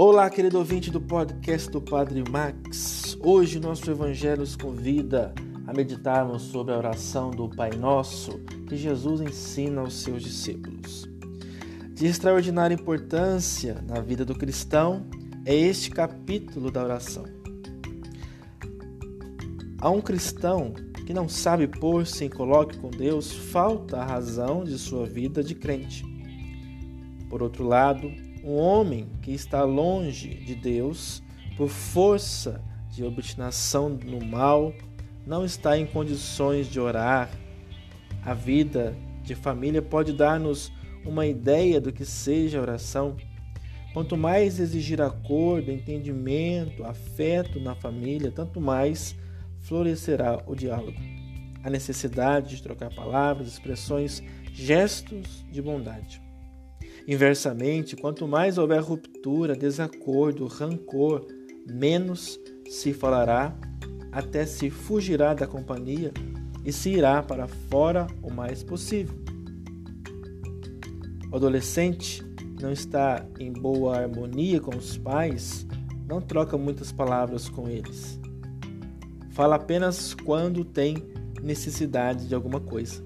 Olá, querido ouvinte do podcast do Padre Max. Hoje nosso evangelho nos convida a meditarmos sobre a oração do Pai Nosso que Jesus ensina aos seus discípulos. De extraordinária importância na vida do cristão é este capítulo da oração. A um cristão que não sabe pôr-se em coloque com Deus, falta a razão de sua vida de crente. Por outro lado, um homem que está longe de Deus, por força de obstinação no mal, não está em condições de orar. A vida de família pode dar-nos uma ideia do que seja oração. Quanto mais exigir acordo, entendimento, afeto na família, tanto mais florescerá o diálogo. A necessidade de trocar palavras, expressões, gestos de bondade. Inversamente, quanto mais houver ruptura, desacordo, rancor, menos se falará, até se fugirá da companhia e se irá para fora o mais possível. O adolescente não está em boa harmonia com os pais, não troca muitas palavras com eles. Fala apenas quando tem necessidade de alguma coisa.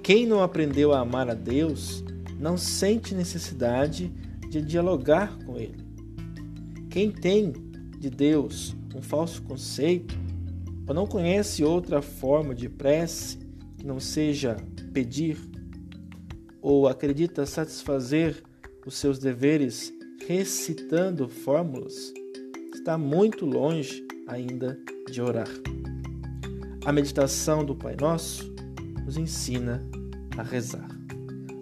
Quem não aprendeu a amar a Deus não sente necessidade de dialogar com Ele. Quem tem de Deus um falso conceito, ou não conhece outra forma de prece que não seja pedir, ou acredita satisfazer os seus deveres recitando fórmulas, está muito longe ainda de orar. A meditação do Pai Nosso nos ensina a rezar.